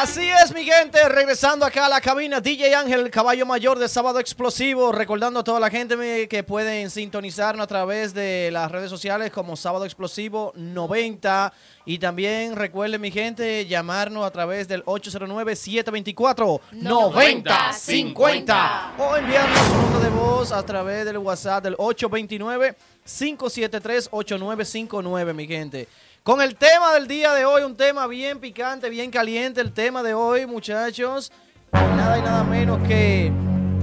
Así es, mi gente, regresando acá a la cabina, DJ Ángel, el caballo mayor de Sábado Explosivo, recordando a toda la gente que pueden sintonizarnos a través de las redes sociales como Sábado Explosivo 90 y también recuerden, mi gente, llamarnos a través del 809-724-9050 o enviarnos su nota de voz a través del WhatsApp del 829-573-8959, mi gente. Con el tema del día de hoy, un tema bien picante, bien caliente. El tema de hoy, muchachos, nada y nada menos que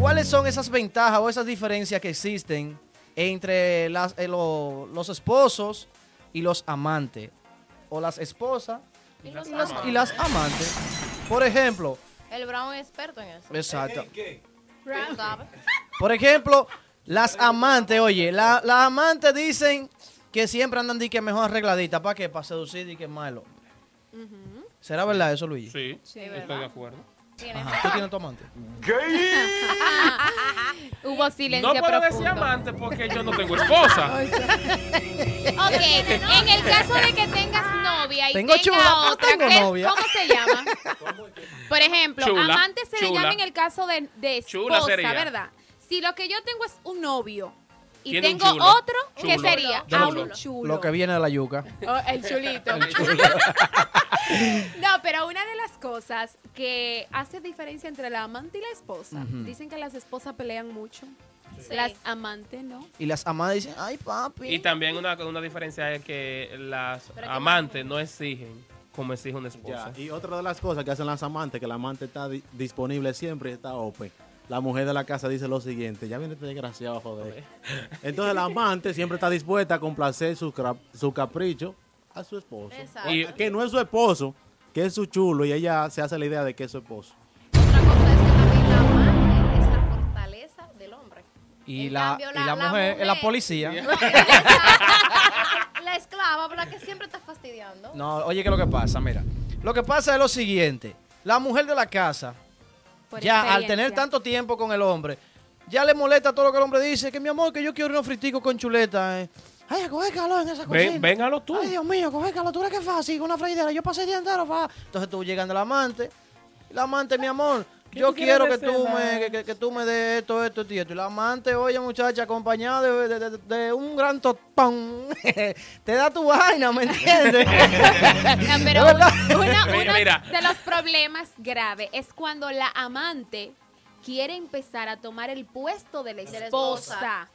cuáles son esas ventajas o esas diferencias que existen entre las, eh, lo- los esposos y los amantes. O las esposas Y los y las, amantes. y las amantes. Por ejemplo, El Brown es experto en eso. exacto. Por ejemplo, las amantes, oye, la- las amantes dicen que siempre andan di que mejor arregladitas. ¿Para qué? Para seducir y que malo. ¿Será verdad eso, Luigi? Sí, Sí, estoy ¿verdad? de acuerdo. Ajá. ¿Tú tienes tu amante? Hubo silencio No puedo profundo. decir amante porque yo no tengo esposa. Ok, en el caso de que tengas novia y Tengo tenga chula, no otra, tengo ¿qué- novia. ¿cómo se llama? Por ejemplo, Chula, amante se le llama en el caso de, de esposa. ¿verdad? Si lo que yo tengo es un novio y Tiene un tengo chulo. otro, ¿qué Chulo. sería? Chulo. Ah, un chulo. Lo que viene de la yuca. Oh, el chulito. no, pero una de las cosas que hace diferencia entre la amante y la esposa, Ujú. dicen que las esposas pelean mucho, Sí. las amantes no. Y las amantes dicen, ay, papi. Y también una, una diferencia es que las Pero ¿qué amantes no exigen como exige una esposa. Ya, y otra de las cosas que hacen las amantes, que la amante está di- disponible siempre y está open. La mujer de la casa dice lo siguiente, ya viene este desgraciado, joder. Entonces la amante siempre está dispuesta a complacer su, su capricho a su esposo. Exacto. Y- Que no es su esposo, que es su chulo y ella se hace la idea de que es su esposo. Otra cosa es que también la amante es la fortaleza del hombre. Y la, cambio, y la- la la mujer es la policía. La esclava, ¿verdad? Que siempre está fastidiando. No, oye, ¿qué es lo que pasa? Mira, lo que pasa es lo siguiente. La mujer de la casa, Por ya al tener tanto tiempo con el hombre, ya le molesta todo lo que el hombre dice, que mi amor, que yo quiero unos friticos con chuleta. eh. Ay, coge calor en esa cocina. Ven, véngalo tú. Ay, Dios mío, coge calor, tú eres que fácil, con una freidera. Yo pasé el día entero, fa. Entonces tú llegas de la amante. y La amante, mi amor, ¿Qué yo quiero que tú, me, que, que- que tú me des esto, esto y esto. Y la amante, oye, muchacha, acompañada de, de- de- de un gran tostón, te da tu vaina, ¿me entiendes? No, pero uno, uno Mira, mira. de los problemas graves es cuando la amante quiere empezar a tomar el puesto de la esposa.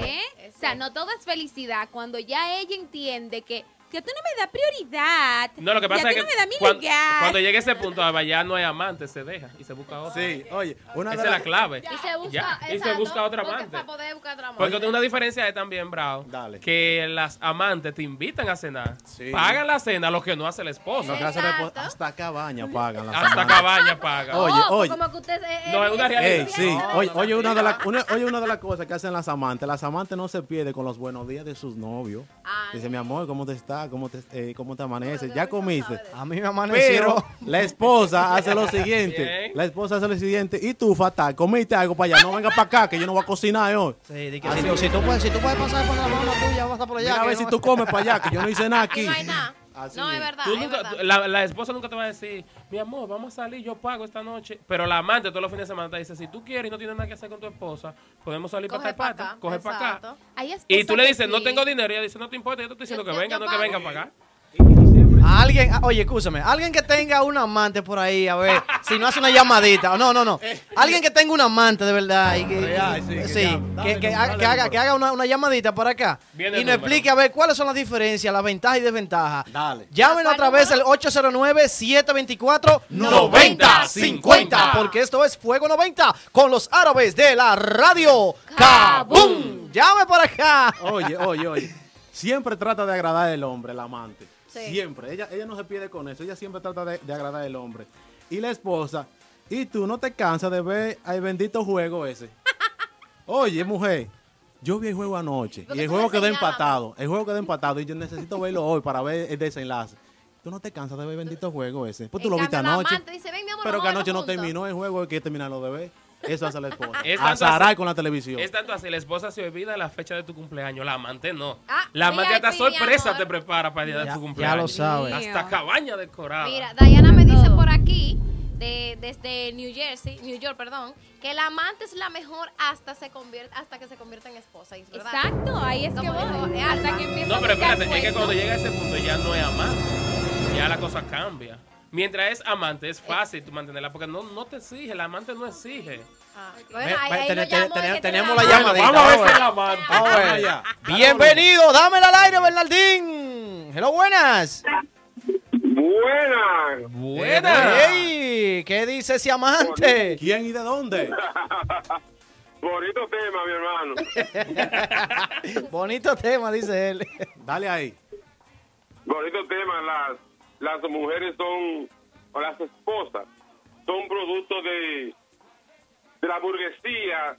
¿Eh? O sea, no todo es felicidad. Cuando ya ella entiende que, que tú no me das prioridad. No, lo que pasa es tú que no me das mi cuan- lugar. cuando llegue ese punto, ya no hay amante, se deja y se busca otro. Sí, oye, una Esa de es la las... clave. Y se busca, Ya, y se exacto, busca otra amante. Para poder buscar otra amante. Porque una diferencia es también, Bravo, Dale. que las amantes te invitan a cenar. Sí. Pagan la cena, lo que no hace la esposa. No, que hace repo- Exacto. hasta cabaña pagan las Hasta amantes. cabaña paga. Oye, Oh, oye. Como que usted, eh, No, es una realidad. Ey, sí, no, oye, no, oye, no, una de, la- una- oye, una de las cosas que hacen las amantes, las amantes no se pierden con los buenos días de sus novios. Ah, Dice, mi amor, ¿cómo te está? ¿Cómo te, eh, cómo te amanece? Bueno, ¿Ya comiste? A mí me amaneció. Pero la esposa hace lo siguiente. Bien. La esposa hace lo siguiente. Y tú, fatal, comiste algo para allá. No venga para acá, que yo no voy a cocinar hoy. Sí, di que si, tú- si tú puedes, si tú puedes pasar por la mano tuya, vas a estar por allá. Mira a ver no- si tú comes para allá, que yo no hice nada Aquí aquí. no hay nada. Así no, es verdad. Tú es nunca- verdad. tú- la, la esposa nunca te va a decir, mi amor, vamos a salir, yo pago esta noche. Pero la amante todos los fines de semana te dice, si tú quieres y no tienes nada que hacer con tu esposa, podemos salir Coge para pa' tal parte, coge para acá. Y tú le dices, no tengo dinero, y ella dice, no te importa, yo te estoy diciendo Yo- que yo- venga, yo no que venga a pagar. A Alguien, ah, oye, escúchame, alguien que tenga una amante por ahí, a ver, si no hace una llamadita, no, no, no, alguien que tenga una amante de verdad y que, Real, sí, que haga, que haga, número. que haga una, una llamadita para acá Viene y el nos número. explique a ver cuáles son las diferencias, las ventajas y desventajas. Dale. Llámenos a ¿Cuál través del número? 809-724-9050, porque esto es Fuego 90 con los árabes de la radio Kabum. Llame por acá. Oye, oye, oye. Siempre trata de agradar al hombre, el amante. Sí. Siempre. Ella, ella no se pierde con eso. Ella siempre trata de, de agradar al hombre. Y la esposa. Y tú no te cansas de ver al bendito juego ese. Oye, mujer. Yo vi el juego anoche. Porque Y el juego quedó empatado. El juego quedó empatado. Y yo necesito verlo hoy para ver el desenlace. Tú no te cansas de ver el bendito juego ese. Pues tú En lo viste anoche. amante dice, ven, mi amor, Pero que anoche no terminó el juego. Hay que terminarlo de ver. Eso hace la esposa. Es tanto Azarar así- con la televisión. Es tanto así, la esposa se olvida la fecha de tu cumpleaños, la amante no. Ah, la amante hasta VIP, mi sorpresa te prepara para el día de Ya- tu ya cumpleaños. lo sabe. Hasta cabaña decorada. Mira, Diana me dice por aquí, de, desde New Jersey, New York, perdón, que la amante es la mejor hasta se convierte, hasta que se convierte en esposa, ¿y es verdad? Exacto, ahí es que Como voy. dijo, es Hasta alfa. que empieza no, pero espérate, es que cuando llega a ese punto ya no es amante. Ya la cosa cambia. Mientras es amante, es fácil tú mantenerla, porque no, no te exige, la amante no exige. Ah, Ve- bueno, ahí, ve- ahí ten- lo ten- llamo, tenemos- la llamadita. vamos a ver si la amante. Vamos a ver. Allá. Bienvenido, dámela al aire, Bernardín. Hello, buenas. Buenas. Buena. Ey, ¿Qué dice ese amante? ¿Quién y de dónde? Bonito tema, mi hermano. Bonito tema, dice él. Dale ahí. Bonito tema. Las, las mujeres son, o las esposas, son producto de, de la burguesía,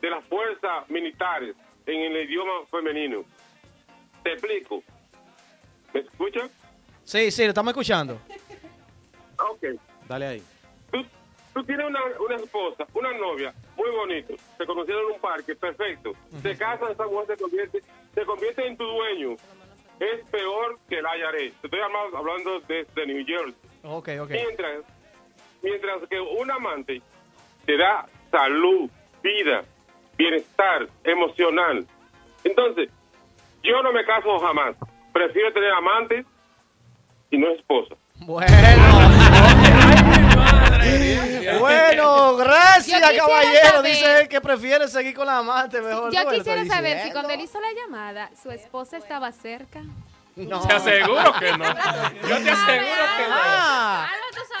de las fuerzas militares, en el idioma femenino. Te explico. ¿Me escuchan? Sí, sí, lo estamos escuchando. Ok. Dale ahí. Tú, tú tienes una, una esposa, una novia, muy bonito. Se conocieron en un parque, perfecto. Se casan, esa mujer se convierte, se convierte en tu dueño. Es peor que el IRS. Te estoy hablando, hablando desde New Jersey. Ok, ok. Mientras, mientras que un amante te da salud, vida, bienestar emocional. Entonces, yo no me caso jamás. Prefiero tener amantes y no esposa. Bueno, Bueno, gracias, caballero. saber- Dice él que prefiere seguir con la amante mejor. Yo ¿Tú me lo quisiera saber si cuando él hizo la llamada, su esposa estaba cerca. No. Te aseguro que no. Yo te aseguro que no. Ah,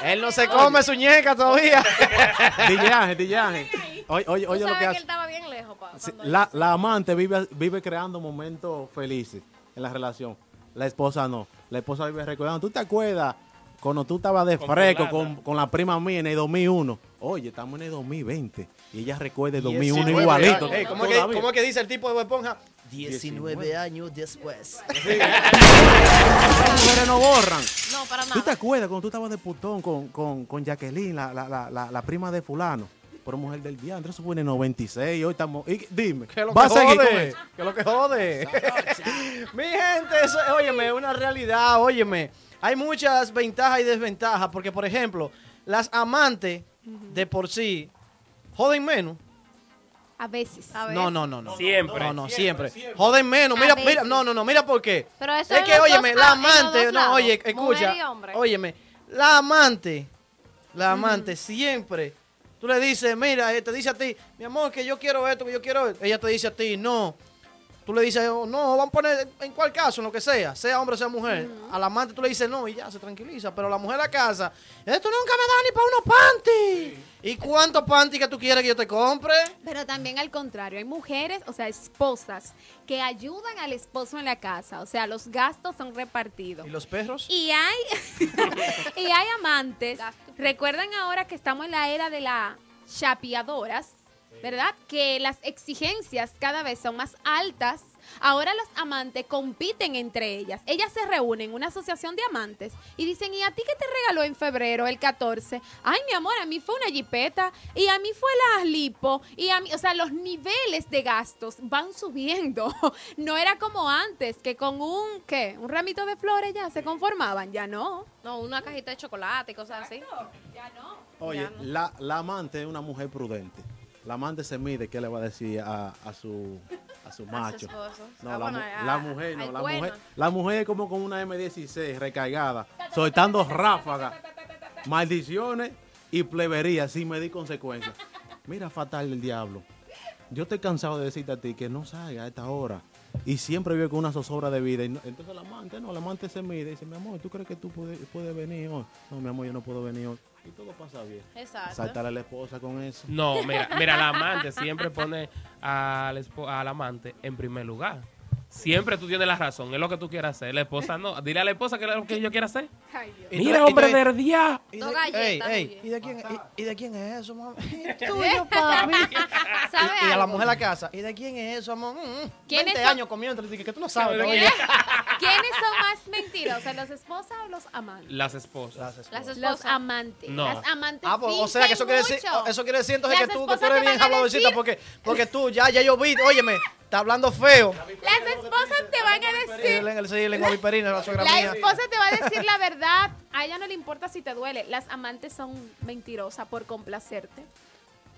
él no se come su ñeca todavía. DJ Ángel. Oye, oye, Tú oye lo que que él hace. estaba bien lejos, pa, Sí, cuando La, la amante vive, vive creando momentos felices en la relación. La esposa no. La esposa vive recordando. ¿Tú te acuerdas cuando tú estabas de Con fresco con, con la prima mía en el 2001? Oye, estamos en el 2020. Y ella recuerda el 2001 19 igualito. ¿cómo, que, cómo que dice el tipo de Esponja? 19 19 años después. Las mujeres no borran. No, para ¿Tú te nada. acuerdas cuando tú estabas de putón con, con, con Jacqueline, la, la, la, la, la prima de fulano? Por mujer del diantre, eso fue en el 96, hoy estamos... y- dime, ¿Qué lo ¿va a que jode? ¿Qué lo que jode? Mi gente, eso, óyeme, es una realidad, óyeme. Hay muchas ventajas y desventajas, porque, por ejemplo, las amantes de por sí joden menos. A veces. A. No, no, no, no. Siempre. No, no, siempre. Joden menos. Mira, mira, no, no, no, mira por qué. Pero eso es que, óyeme, dos- la amante, no, oye, escucha. Óyeme, la amante, la amante siempre, tú le dices, mira, eh, te dice a ti, mi amor, que yo quiero esto, que yo quiero esto. Ella te dice a ti, no. Tú le dices, oh, no, vamos a poner en cual caso, en lo que sea, sea hombre o sea mujer. A la amante tú le dices no y ya se tranquiliza. Pero la mujer a casa, esto nunca me da ni para unos panty. ¿Y cuántos panty que tú quieres que yo te compre? Pero también al contrario, hay mujeres, o sea, esposas, que ayudan al esposo en la casa. O sea, los gastos son repartidos. ¿Y los perros? Y hay, y hay amantes. Recuerdan ahora que estamos en la era de las chapeadoras, ¿verdad? Que las exigencias cada vez son más altas. Ahora las amantes compiten entre ellas. Ellas se reúnen en una asociación de amantes y dicen, ¿y a ti qué te regaló en febrero, el 14? Ay, mi amor, a mí fue una jipeta y a mí fue la lipo y a mí, o sea, los niveles de gastos van subiendo. No era como antes, que con un, ¿qué? Un ramito de flores ya se conformaban, ya no. No, una cajita de chocolate y cosas así. Ya no. Oye, Ya no. la, la amante es una mujer prudente. La amante se mide qué le va a decir a, a su a su macho. No, Ah, la, bueno, mu- ah, la mujer no, la mujer, la mujer es como con una M16 recargada, soltando ráfagas, maldiciones y pleberías sin medir consecuencias. Mira, fatal el diablo. Yo estoy cansado de decirte a ti que no salga a esta hora. Y siempre vive con una zozobra de vida. Y no- entonces la amante, no, la amante se mide y dice, mi amor, ¿tú crees que tú puedes, puedes venir hoy? No, mi amor, yo no puedo venir hoy. Y todo pasa bien. Exacto. Saltar a la esposa con eso. No, mira, mira, la amante siempre pone al, espo- al amante en primer lugar. Siempre tú tienes la razón. Es lo que tú quieras hacer. La esposa no. Dile a la esposa que es lo que yo quiero hacer. Ay, Dios. Mira, hombre de día. ¿Y de, galletas, ey, ey, oye. ¿y de quién, y, y de quién es eso, mami? Tuyo, papi. ¿Sabe Y, y a la mujer de la casa, ¿y de quién es eso, amor? Mm, ¿Quiénes 20 son? años comiendo, que tú no sabes. ¿Quién? oye. ¿Quiénes son más mentirosas, los esposas o los amantes? Las esposas. Las Las esposas. Los amantes. No. Las amantes Ah, pues, o sea, que eso quiere, decir, eso quiere decir entonces Las que tú, que tú eres bien habladorcita porque, porque tú, ya, ya yo vi, óyeme, está hablando feo. Las esposas te van a decir... Sí, la esposa te va a decir la verdad. A ella no le importa si te duele. Las amantes son mentirosas por complacerte.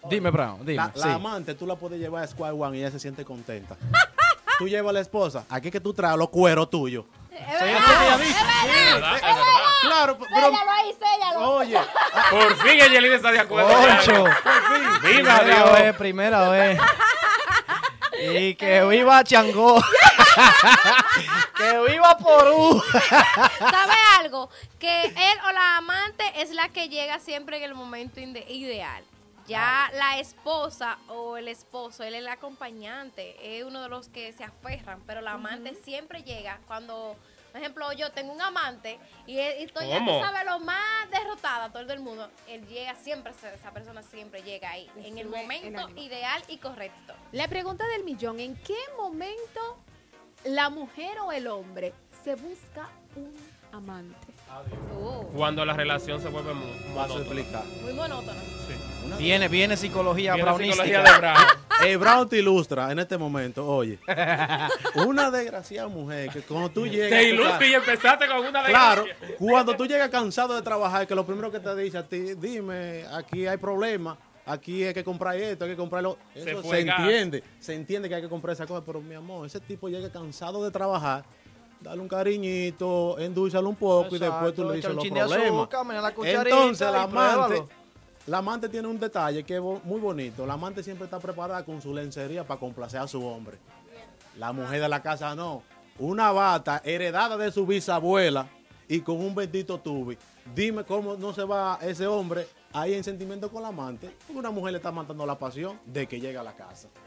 Dime, Brown, dime. La, la sí. amante tú la puedes llevar a Square One y ella se siente contenta. tú llevas a la esposa, aquí es que tú traes los cueros tuyos. Sí, sí, ella dice. Es verdad, es verdad. Claro, pero, ahí, séllalo. oye, Por fin Angelina está de acuerdo. Ocho. Viva Primera Dios. vez, primera vez. Y que viva Changó. que viva Porú. ¿Sabe algo? Que él o la amante es la que llega siempre en el momento inde- ideal. Ya la esposa o el esposo, él es el acompañante, es uno de los que se aferran, pero la amante siempre llega cuando, por ejemplo, yo tengo un amante y, él- y estoy, ya tú sabes, lo más derrotada todo el mundo, él llega siempre, esa persona siempre llega ahí, en el momento ideal y correcto. La pregunta del millón, ¿en qué momento la mujer o el hombre se busca un amante? Oh, Cuando la relación se vuelve muy monótona. explicar. muy monótono. Sí. Viene, viene psicología Viene brownística. psicología de Brown. El Brown te ilustra en este momento, oye. Una desgraciada mujer que cuando tú llegas. Te ilustra y empezaste con una Claro, desgracia. cuando tú llegas cansado de trabajar, que lo primero que te dice a ti, dime, aquí hay problemas, aquí hay que comprar esto, hay que comprarlo. Se Eso se, el entiende, se entiende que hay que comprar esa cosa, pero mi amor, ese tipo llega cansado de trabajar, dale un cariñito, endúzalo un poco y después tú le dices los problemas. azúcar, la Entonces, la amante, pruébalo. La amante tiene un detalle que es muy bonito. La amante siempre está preparada con su lencería para complacer a su hombre. La mujer de la casa no. Una bata heredada de su bisabuela y con un bendito tubi. Dime cómo no se va ese hombre ahí en sentimiento con la amante. Porque una mujer le está matando la pasión de que llega a la casa.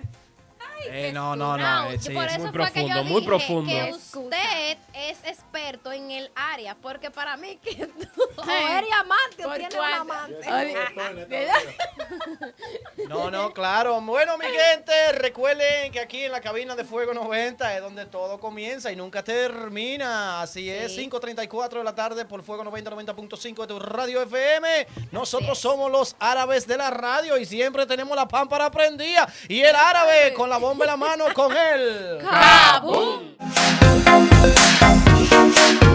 Eh, no, no, no. No, eh, sí, eso muy profundo, muy profundo. que usted es experto en el área, porque para mí que tú o Ay, eres amante o ¿por tienes un amante. No, no, claro. Bueno, mi gente, recuerden que aquí en la cabina de Fuego 90 es donde todo comienza y nunca termina. Así es, Sí. 5.34 de la tarde por Fuego 90, 90.5 de tu radio FM. Nosotros es. somos los árabes de la radio y siempre tenemos la pámpara prendida. Y el árabe con la bomba en la mano con él. ¡Cabum! 嗯。